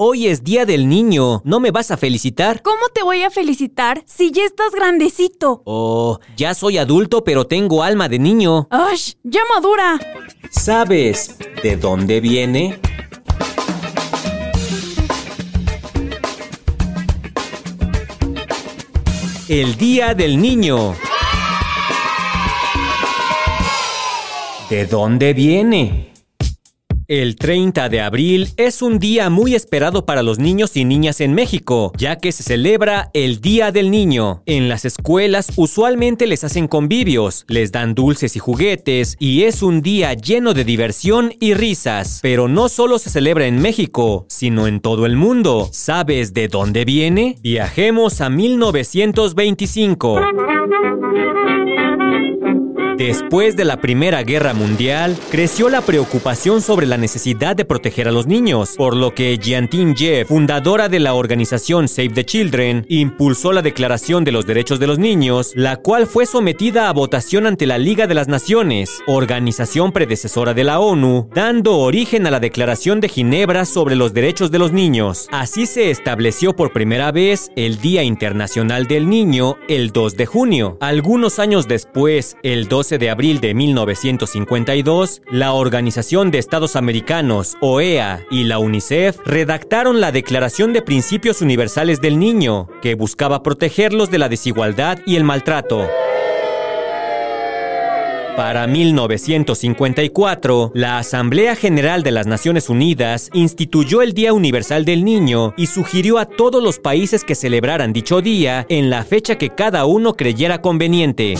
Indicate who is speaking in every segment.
Speaker 1: Hoy es Día del Niño. ¿No me vas a felicitar?
Speaker 2: ¿Cómo te voy a felicitar si ya estás grandecito?
Speaker 1: Oh, ya soy adulto, pero tengo alma de niño.
Speaker 2: ¡Ash! ¡Ya madura!
Speaker 1: ¿Sabes de dónde viene? El Día del Niño. ¿De dónde viene? El 30 de abril es un día muy esperado para los niños y niñas en México, ya que se celebra el Día del Niño. En las escuelas usualmente les hacen convivios, les dan dulces y juguetes, y es un día lleno de diversión y risas. Pero no solo se celebra en México, sino en todo el mundo. ¿Sabes de dónde viene? Viajemos a 1925. Después de la Primera Guerra Mundial, creció la preocupación sobre la necesidad de proteger a los niños, por lo que Jiantin Jeff, fundadora de la organización Save the Children, impulsó la Declaración de los Derechos de los Niños, la cual fue sometida a votación ante la Liga de las Naciones, organización predecesora de la ONU, dando origen a la Declaración de Ginebra sobre los Derechos de los Niños. Así se estableció por primera vez el Día Internacional del Niño el 2 de junio. Algunos años después, el 2 de abril de 1952, la Organización de Estados Americanos, OEA, y la UNICEF redactaron la Declaración de Principios Universales del Niño, que buscaba protegerlos de la desigualdad y el maltrato. Para 1954, la Asamblea General de las Naciones Unidas instituyó el Día Universal del Niño y sugirió a todos los países que celebraran dicho día en la fecha que cada uno creyera conveniente.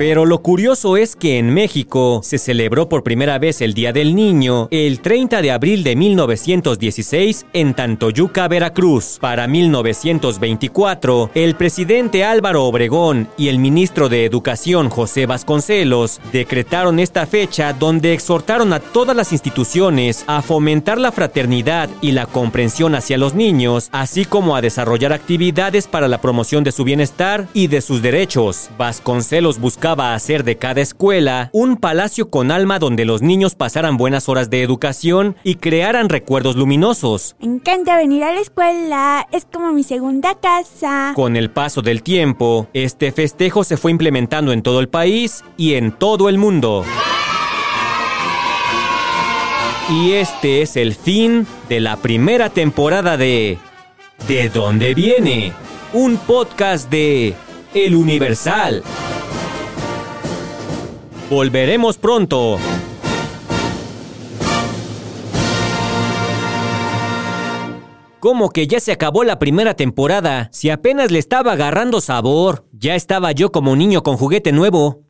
Speaker 1: Pero lo curioso es que en México se celebró por primera vez el Día del Niño el 30 de abril de 1916 en Tantoyuca, Veracruz. Para 1924, el presidente Álvaro Obregón y el ministro de Educación José Vasconcelos decretaron esta fecha donde exhortaron a todas las instituciones a fomentar la fraternidad y la comprensión hacia los niños, así como a desarrollar actividades para la promoción de su bienestar y de sus derechos. Vasconcelos buscaba a hacer de cada escuela un palacio con alma donde los niños pasaran buenas horas de educación y crearan recuerdos luminosos.
Speaker 2: Me encanta venir a la escuela, es como mi segunda casa.
Speaker 1: Con el paso del tiempo, este festejo se fue implementando en todo el país y en todo el mundo. Y este es el fin de la primera temporada de ¿De dónde viene? Un podcast de El Universal. Volveremos pronto. ¿Cómo que ya se acabó la primera temporada? Si apenas le estaba agarrando sabor. Ya estaba yo como niño con juguete nuevo.